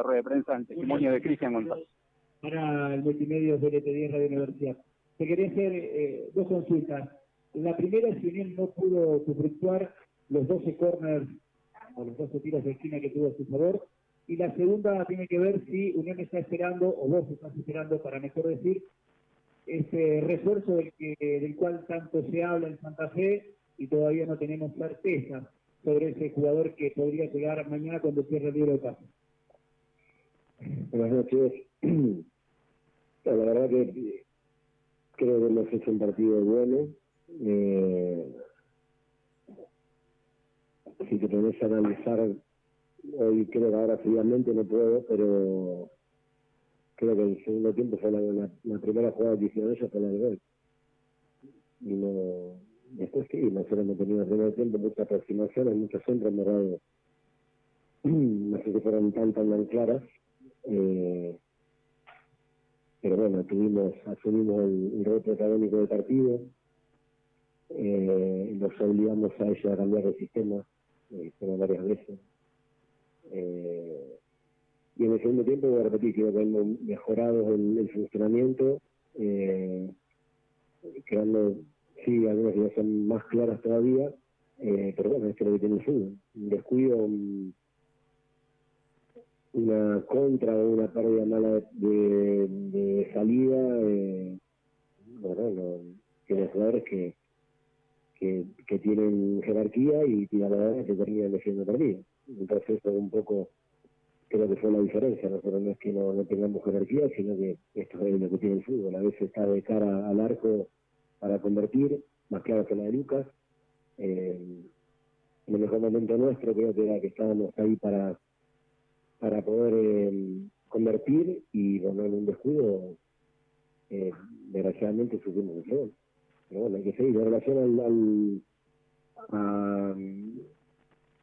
la rueda de prensa en testimonio de Cristian González. Para el multimedia de LT10 Radio Universidad. Te quería hacer eh, dos consultas. La primera, si Unión no pudo fluctuar los 12 corners o los 12 tiros de esquina que tuvo a su favor. Y la segunda tiene que ver si Unión está esperando, o vos estás esperando, para mejor decir, ese refuerzo del, que, del cual tanto se habla en Santa Fe y todavía no tenemos certeza sobre ese jugador que podría llegar mañana cuando cierre el libro de paso. Buenas noches. La verdad que creo que hemos hecho un partido bueno. Eh, si te pones a analizar, hoy creo que ahora fríamente no puedo, pero creo que el segundo tiempo fue la, la, primera jugada que hicieron ellos fue la de gol. Y no, después sí, nosotros hemos tenido en el primer tiempo muchas aproximaciones, muchos centros, verdad, no sé si fueron tan tan, claras. Eh, pero bueno, tuvimos, asumimos el, el rol protagónico del partido, eh, nos obligamos a ellos a cambiar de sistema, eh, varias veces. Eh, y en el segundo tiempo, voy a repetir, creo que hemos mejorado el, el funcionamiento, eh, creando, sí, algunas ideas son más claras todavía, eh, pero bueno, es lo que tiene el fútbol. Un descuido, una contra o una pérdida mala de, salida, eh, bueno, no, tiene jugadores que, que, tienen jerarquía y tiradores que terminan defiendo perdido. Entonces eso un poco creo que fue la diferencia, nosotros no es que no, no tengamos jerarquía, sino que esto es lo que tiene el fútbol, a veces está de cara al arco para convertir, más claro que la de Lucas. Eh, en el mejor momento nuestro creo que era que estábamos ahí para para poder eh, convertir y bueno, en un descuido eh, desgraciadamente sufrimos el gol. Pero bueno, hay que seguir. En relación al, al, a,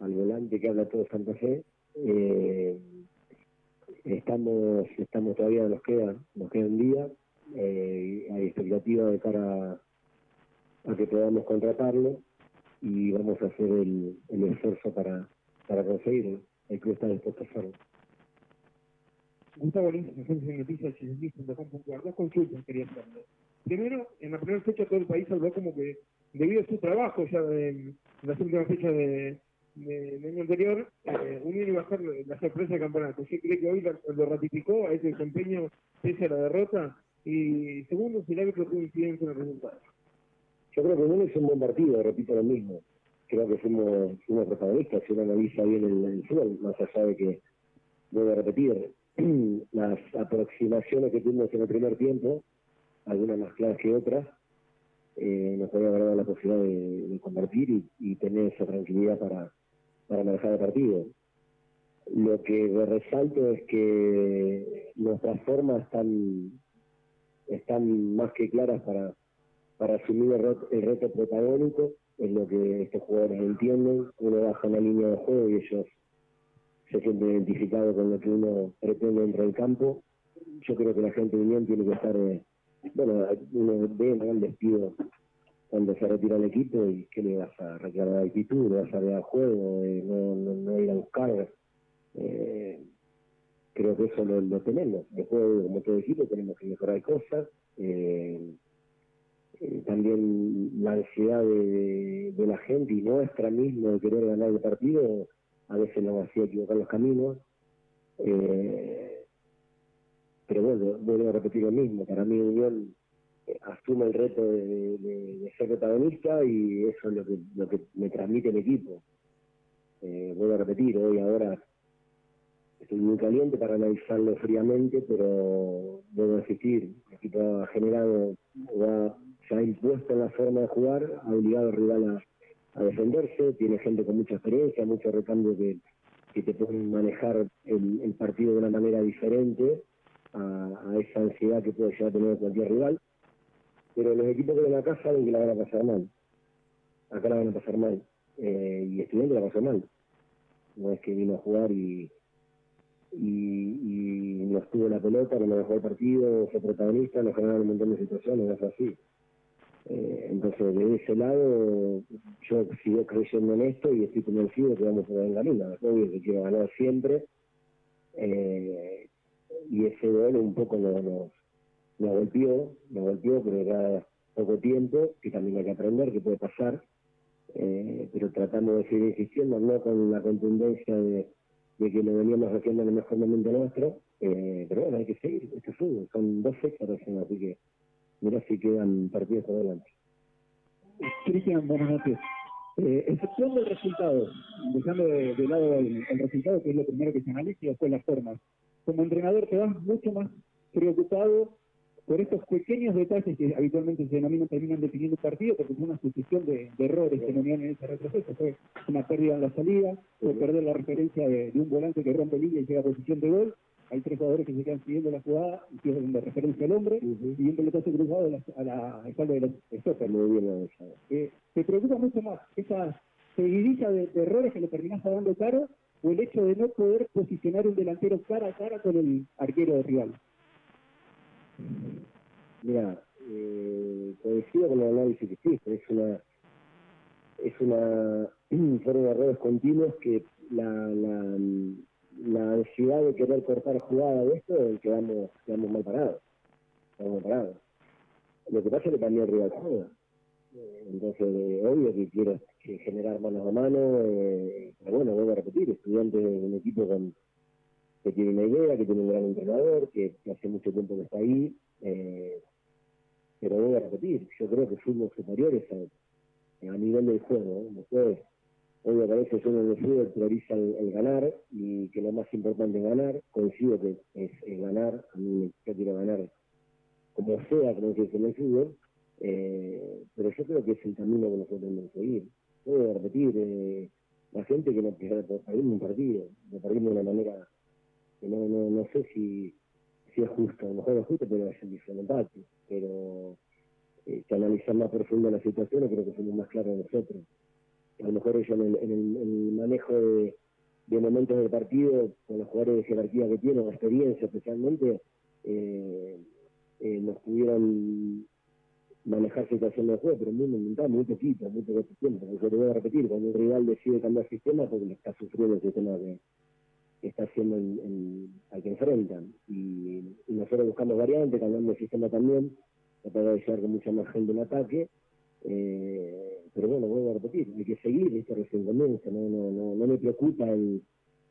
al volante que habla todo Santa Fe, eh, estamos estamos todavía nos queda nos queda un día eh, hay expectativa de cara a, que podamos contratarlo y vamos a hacer el, el esfuerzo para para conseguirlo el club está dispuesto a hacerlo. Gustavo Lins, agencia de noticias puntual. Dos consultas quería hacerle. Primero, en la primera fecha todo el país habló como que debido a su trabajo ya en las últimas fechas de, del año anterior, eh, Unión iba a la sorpresa del campeonato. ¿Usted cree que hoy lo, ratificó a ese desempeño pese a la derrota? Y segundo, si el árbitro tuvo incidencia en el resultado. Yo creo que Unión es un buen partido, repito lo mismo creo que fuimos, fuimos protagonistas, si uno analiza bien el, el fútbol, más allá de que, voy a repetir, las aproximaciones que tuvimos en el primer tiempo, algunas más claras que otras, eh, nos había dado la posibilidad de, de convertir y, tener esa tranquilidad para, para manejar el partido. Lo que resalto es que nuestras formas están, están más que claras para, para asumir el el reto protagónico es lo que estos jugadores entienden, uno baja una línea de juego y ellos se sienten identificados con lo que uno pretende dentro del campo. Yo creo que la gente de Unión tiene que estar, eh, bueno, uno ve un despido cuando se retira el equipo y que le vas a reclamar la actitud, le vas a dar juego, eh, no, no, no, ir a buscar. Eh, creo que eso lo, lo tenemos. Después, como todo equipo, tenemos que mejorar cosas. Eh, eh, también la ansiedad de, la gente y nuestra misma de querer ganar el partido a veces nos hacía equivocar los caminos. Eh, pero bueno, vuelvo a repetir lo mismo, para mí Unión eh, asume el reto de, ser protagonista y eso es lo que, lo que me transmite el equipo. Eh, vuelvo a repetir, hoy ahora estoy muy caliente para analizarlo fríamente, pero debo insistir, el equipo ha generado, ha se ha impuesto en la forma de jugar, ha obligado al rival a, defenderse, tiene gente con mucha experiencia, mucho recambio que, te pueden manejar el, partido de una manera diferente a, esa ansiedad que puede llegar a tener cualquier rival. Pero los equipos que ven acá saben que la van a pasar mal. Acá la van a pasar mal. Eh, y estudiante la pasó mal. No es que vino a jugar y, y, y nos tuvo la pelota, no dejó el partido, fue protagonista, nos generaron un montón de situaciones, no es así. Eh, entonces, de ese lado, yo sigo creyendo en esto y estoy convencido que vamos a ganar en Obvio que quiero ganar siempre, eh, ese gol un poco nos, nos, golpeó, nos golpeó, pero era poco tiempo, que también hay que aprender, que puede pasar, eh, pero tratamos de seguir insistiendo, no con la contundencia de, que lo veníamos haciendo en el mejor momento nuestro, eh, pero bueno, hay que seguir, esto es fútbol, son dos fechas así que mira si quedan partidos por delante. Cristian, buenas noches. Eh, excepción del resultado, dejando de, lado el, resultado, que es lo primero que se analiza, y después las formas. Como entrenador te vas mucho más preocupado por estos pequeños detalles que habitualmente se denominan, terminan definiendo un partido, porque es una sucesión de, errores que no en ese retroceso. Fue una pérdida en la salida, fue perder la referencia de, un volante que rompe línea y llega a posición de gol. Hay tres jugadores que se quedan siguiendo la jugada y pierden de referencia al hombre, y un pelotazo cruzado a la, espalda de los stopper. Muy bien, eh, ¿Te preocupa mucho más esa seguidilla de, errores que le terminás dando caro o el hecho de no poder posicionar un delantero cara a cara con el arquero de rival? Mira, eh, coincido con el análisis que hiciste, es una es una fueron errores continuos que la, la, la ansiedad de querer cortar jugada de esto quedamos, quedamos mal parados quedamos mal parados lo que pasa es que también el rival juega entonces eh, obvio que quiero generar manos a mano eh, pero bueno vuelvo a repetir estudiante de un equipo con que tiene una idea, que tiene un gran entrenador, que, hace mucho tiempo que está ahí. Eh, pero voy a repetir, yo creo que fuimos superiores a, a nivel del juego. Después, obvio que a veces uno en el fútbol prioriza el, ganar y que lo más importante es ganar. Coincido que es, ganar, a mí yo quiero ganar como sea, como que es en el fútbol. Eh, pero yo creo que es el camino que nosotros tenemos que seguir. A repetir, eh, la gente que no perdimos un partido, lo perdimos de una manera no, no, no sé si, si es justo, a lo mejor es justo, pero es diferente pero eh, que analizar más profundo la situación, creo que somos más claros nosotros. A lo mejor ellos en el, manejo de, momentos del partido, con los jugadores de jerarquía que tienen, experiencia especialmente, eh, eh, nos pudieron manejar situaciones de juego, pero muy momentáneo, muy poquito, muy poco tiempo. Yo te voy a repetir, cuando un rival decide cambiar sistema, porque le está sufriendo el sistema de, está haciendo al que enfrentan. Y, nosotros buscamos variantes, cambiando el sistema también, para poder llegar con mucha más gente en ataque. Eh, pero bueno, vuelvo a repetir, hay que seguir, recién comienza, no, no, no, no me preocupa el,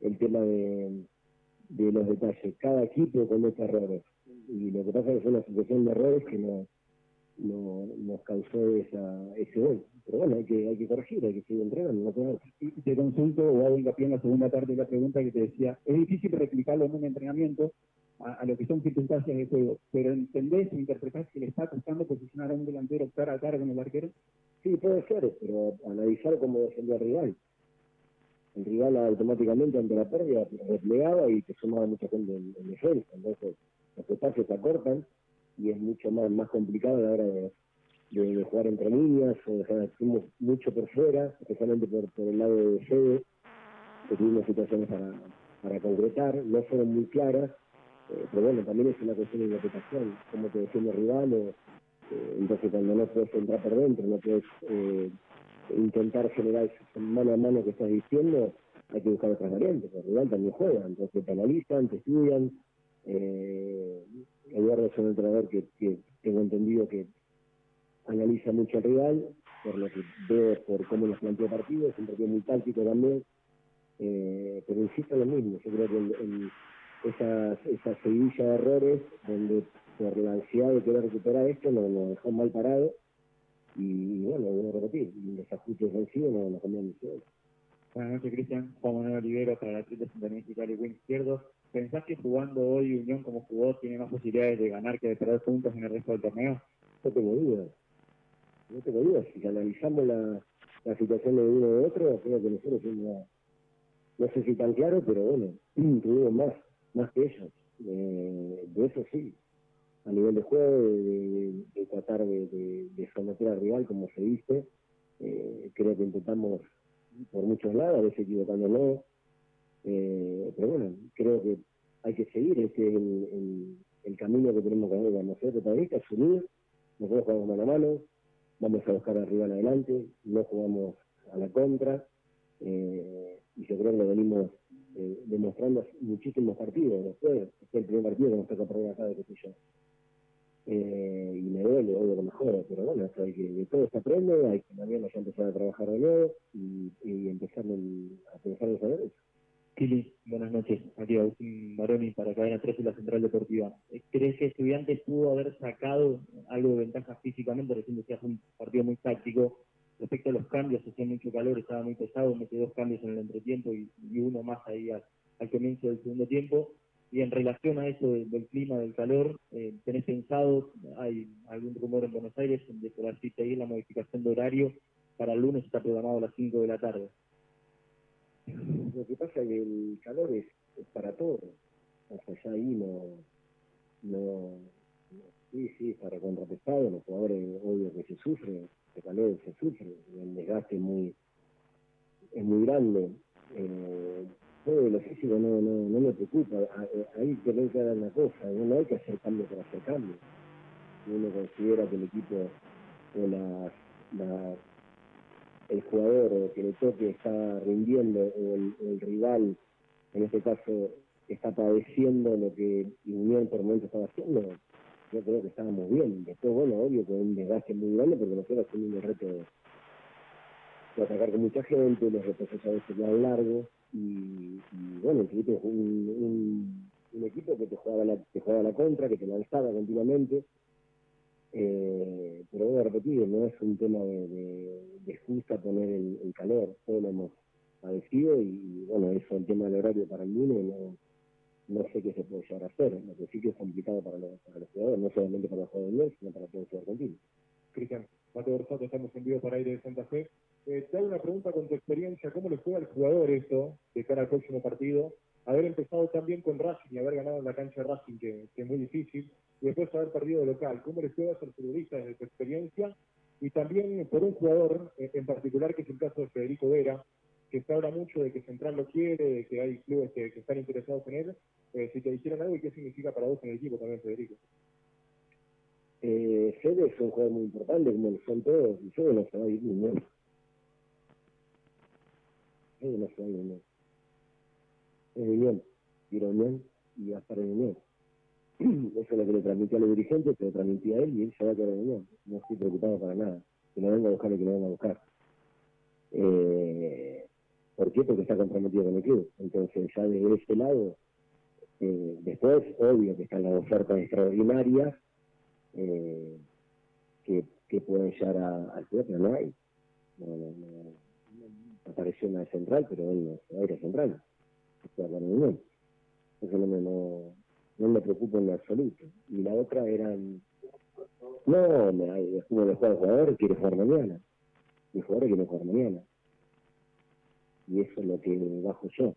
el tema de, de los detalles. Cada equipo comete errores. Y lo que pasa es que es una situación de errores que no, no, nos causó esa, ese gol. Pero bueno, hay que, hay que corregir, hay que seguir entrenando. No y te consulto o hago hincapié en la segunda parte de la pregunta que te decía, es difícil replicarlo en un entrenamiento a, lo que son circunstancias de juego, pero ¿entendés interpretás que le está costando posicionar a un delantero cara a cara con el arquero? Sí, puede ser, pero analizar cómo defendió al rival. El rival automáticamente ante la pérdida replegaba y te sumaba mucha gente en, en defensa. Entonces, los espacios se acortan y es mucho más, más complicado a la hora de, de, jugar entre líneas o dejar mucho por fuera, especialmente por, por el lado de Fede, que tuvimos situaciones para, para concretar, no fueron muy claras, eh, pero bueno, también es una cuestión de interpretación, cómo te defiende el rival, o, entonces cuando no puedes entrar por dentro, no puedes eh, intentar generar mano a mano que estás diciendo, hay que buscar otras variantes, el rival también juega, entonces te analizan, te estudian, eh, Eduardo es un entrenador que, tengo entendido que analiza mucho al rival, por lo que veo por cómo nos plantea partidos, es un partido muy táctico también, eh, pero insisto lo mismo, yo creo que el, esa, esa seguidilla de errores, donde por la ansiedad de querer recuperar esto nos, dejó mal parado, y, bueno, voy a repetir, el desajuste defensivo no nos cambió ni Buenas noches, Cristian. Juan Manuel Olivero para la Triple y Wing Izquierdo. ¿Pensás que jugando hoy Unión como jugó tiene más posibilidades de ganar que de perder puntos en el resto del torneo? No tengo dudas. No tengo dudas. Si analizamos la, la situación de uno de otro, creo que nosotros no sé si tan claro, pero bueno, tuvimos más, más que ellos. Eh, de eso sí. A nivel de juego, de, tratar de, de, someter al rival, como se dice, eh, creo que intentamos por muchos lados, a veces equivocándonos, eh, pero bueno, creo que hay que seguir, este es el, camino que tenemos que hacer como ser protagonistas, unir, nosotros jugamos mano a mano, vamos a buscar arriba en adelante, no jugamos a la contra, eh, y yo creo que lo venimos eh, demostrando muchísimos partidos. Después, este es el primer partido que nos toca perder acá de yo. Eh, y me duele, obvio lo mejor, pero bueno, hay que, de todo se aprende, hay que mañana ya empezar a trabajar de nuevo y, y empezar a pensar en saber eso. Kili, buenas noches. Aquí Agustín Baroni para Cadena 3 y la Central Deportiva. ¿Crees que Estudiantes pudo haber sacado algo de ventaja físicamente? Recién decías un partido muy táctico. Respecto a los cambios, hacía mucho calor, estaba muy pesado, metió dos cambios en el entretiempo y, uno más ahí al, comienzo del segundo tiempo. Y en relación a eso del, clima, del calor, eh, ¿tenés pensado, hay algún rumor en Buenos Aires de por así seguir la modificación de horario para el lunes está programado a las 5 de la tarde? Lo que pasa es que el calor es, para todo. O sea, ya ahí no, no, sí, sí, para contrapesado, los jugadores obvio que se sufre, el calor se sufre, el desgaste es muy, es muy grande. Eh, no, no, no me preocupa, ahí tiene que dar una cosa, no hay que hacer cambio para hacer cambio. Uno considera que el equipo o las, las el jugador que le toque está rindiendo o el, rival, en este caso, está padeciendo lo que Unión por momento estaba haciendo, yo creo que estábamos bien. Después, bueno, obvio que un desgaste muy grande porque nosotros tenemos el reto de, atacar con mucha gente, los retrocesos a veces más largos y, bueno, es un, un, equipo que te jugaba la, te jugaba la contra, que te lanzaba continuamente eh, pero voy a repetir, no es un tema de, de, de poner el, calor, todos lo hemos padecido y, bueno, eso el tema del horario para el lunes no, no sé qué se puede llegar a hacer, lo que sí que es complicado para los, para los jugadores, no solamente para los jugadores sino para todo el argentino. Cristian, Mateo Orsato, estamos en vivo para Aire de Santa Fe. Eh, te hago una pregunta con tu experiencia, ¿cómo le fue al jugador esto de cara al próximo partido? Haber empezado también con Racing y haber ganado en la cancha de Racing, que, es muy difícil, y después haber perdido local. ¿Cómo les puede ser futbolista desde tu experiencia? Y también por un jugador eh, en particular, que es el caso de Federico Vera, que se habla mucho de que Central lo quiere, de que hay clubes que, están interesados en él. Eh, si te dijeran algo, ¿y qué significa para vos en el equipo también, Federico? Eh, Fede es un jugador muy importante, como lo son todos, y Fede no se va a. No se va a ir bien. Es bien, bien, y va a estar en bien. Eso es lo que le transmití a los dirigentes, se lo transmití a él y él se va a en No estoy preocupado para nada. Que no venga a buscar lo que no venga a buscar. Eh, ¿Por qué? Porque está comprometido con el club. Entonces, ya desde ese lado, eh, después, obvio que están las ofertas extraordinarias eh, que, que pueden llegar al club, no hay. No, no, no, apareció una central, pero él no se va a ir a central. Eso no me, no, no me preocupa en absoluto. Y la otra era, no, me, es como el jugador quiere jugar mañana. El jugador quiere jugar mañana. Y eso es lo que bajo yo.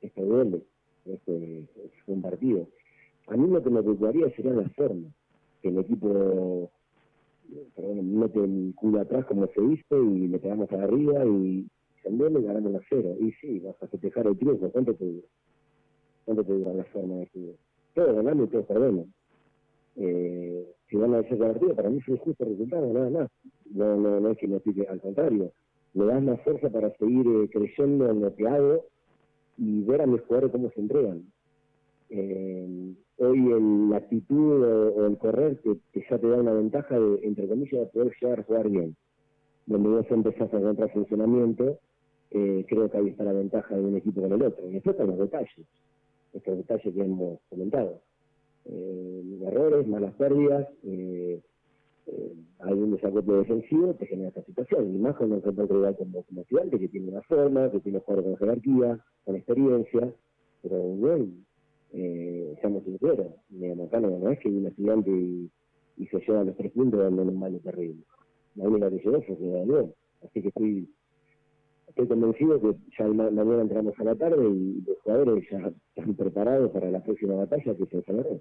Esto duele. Esto es, un partido. A mí lo que me preocuparía sería la forma. Que el equipo perdón, mete el culo atrás como se hizo y le pegamos arriba y también y ganamos la cero. Y sí, vas a festejar el triunfo. ¿Cuánto te dura? ¿Cuánto te dura la forma de jugar? todos ganamos y todos perdemos. Eh, si van a decir partido, para mí es un justo resultado, nada más. No, no, no es que me pique, al contrario, me das más fuerza para seguir eh, creyendo en lo que hago y ver a mis jugadores cómo se entregan. Eh, hoy en la actitud o, el correr que, ya te da una ventaja de, entre comillas, de poder llegar a jugar bien. Donde vos empezás a encontrar funcionamiento, eh, creo que ahí está la ventaja de un equipo con el otro. Y después están los detalles estos detalles que hemos comentado. Eh, errores, malas pérdidas, eh, eh, hay un desacuerdo defensivo te genera esta situación. Y más cuando se encuentra rival como, como estudiante, que tiene una forma, que tiene jugadores con jerarquía, con experiencia, pero bueno, eh, seamos sinceros, acá no, es que un estudiante y, se lleva los tres puntos dando un mal terrible. La única que llegó fue que Así que estoy estoy convencido que ya mañana entramos a la tarde y los jugadores ya están preparados para la próxima batalla que se desarrolla.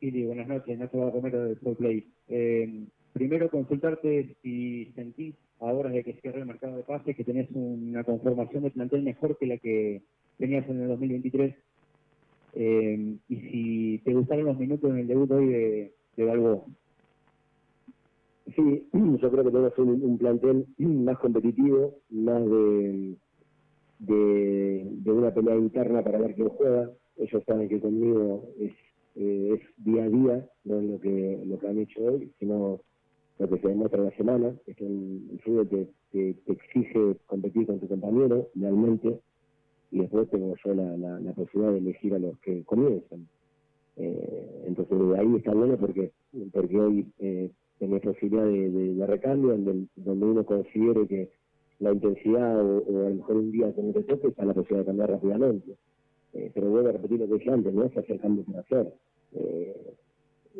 Ili, buenas noches, Nacho Romero de Pro Play. Eh, primero consultarte si sentís, ahora de que cierre el mercado de pases, que tenés una conformación de plantel mejor que la que tenías en el 2023, eh, y si te gustaron los minutos en el debut hoy de, de. Sí, yo creo que tenemos un, plantel más competitivo, más de una pelea interna para ver quién juega. Ellos saben que conmigo es, eh, es día a día, no es lo que, lo que han hecho hoy, sino lo que se demuestra la semana. Es que el, fútbol te, exige competir con tu compañero, realmente, y después tengo yo la, la, la posibilidad de elegir a los que comienzan. Eh, entonces ahí está bueno porque porque hoy eh, tenés posibilidad de, de, de recambio donde, donde uno considere que la intensidad o, o a lo mejor un día que no te está la posibilidad de cambiar rápidamente. Eh, pero vuelvo a repetir lo que dije antes, no es hacer cambios para hacer. Eh,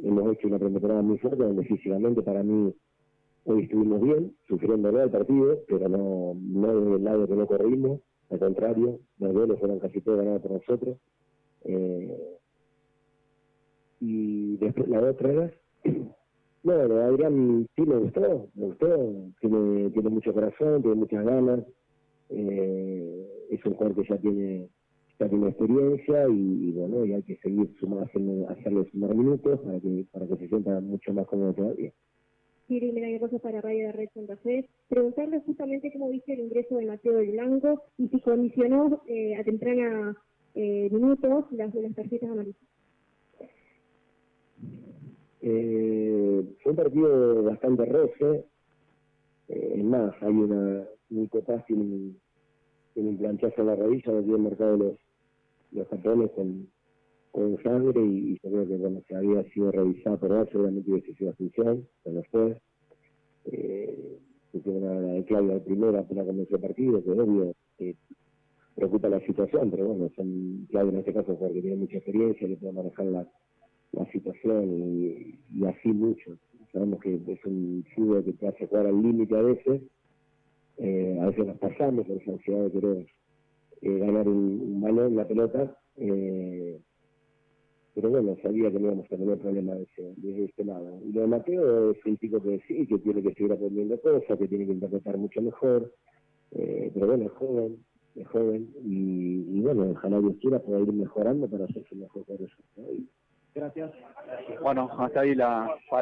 hemos hecho una pretemporada muy fuerte donde físicamente para mí hoy estuvimos bien, sufriendo el partido, pero no, no del lado que no corrimos, al contrario, los goles fueron casi todos ganados por nosotros. Eh, y después la otra vez, bueno, Adrián sí me gustó, me gustó, tiene, tiene mucho corazón, tiene muchas ganas, eh, es un jugador que ya tiene ya tiene experiencia y, y bueno, y hay que seguir sumando, haciendo, hacerle sumar minutos para que para que se sienta mucho más cómodo todavía. Siri Melania Rosa para Radio de Red Santa Fe. Preguntarle justamente cómo viste el ingreso de Mateo del Blanco y si condicionó eh, a temprana eh, minutos las, las tarjetas amarillas. Eh, fue un partido bastante roce. Eh, es más, hay una. Nico Paz tiene un, un planchazo en la rodilla, lo tiene marcado los, los con, con sangre y, y yo que bueno, se había sido revisado por él, seguramente hubiese sido función, pero no fue. Eh, una de Claudia de primera apenas comenzó el partido, que obvio que preocupa la situación, pero bueno, son Claudia en este caso porque tiene mucha experiencia, le puede manejar la, la situación y, así mucho. Sabemos que es un fútbol que te hace jugar al límite a veces, eh, a veces nos pasamos por esa ansiedad de eh, ganar un, un, balón, la pelota, eh, pero bueno, sabía que no íbamos a tener problemas de, de este lado. Y lo de Mateo es un chico que sí, que tiene que seguir aprendiendo cosas, que tiene que interpretar mucho mejor, eh, pero bueno, es joven, es joven, y, y bueno, ojalá Dios quiera pueda ir mejorando para hacerse mejor por eso. ¿no? Gracias. Bueno, hasta ahí la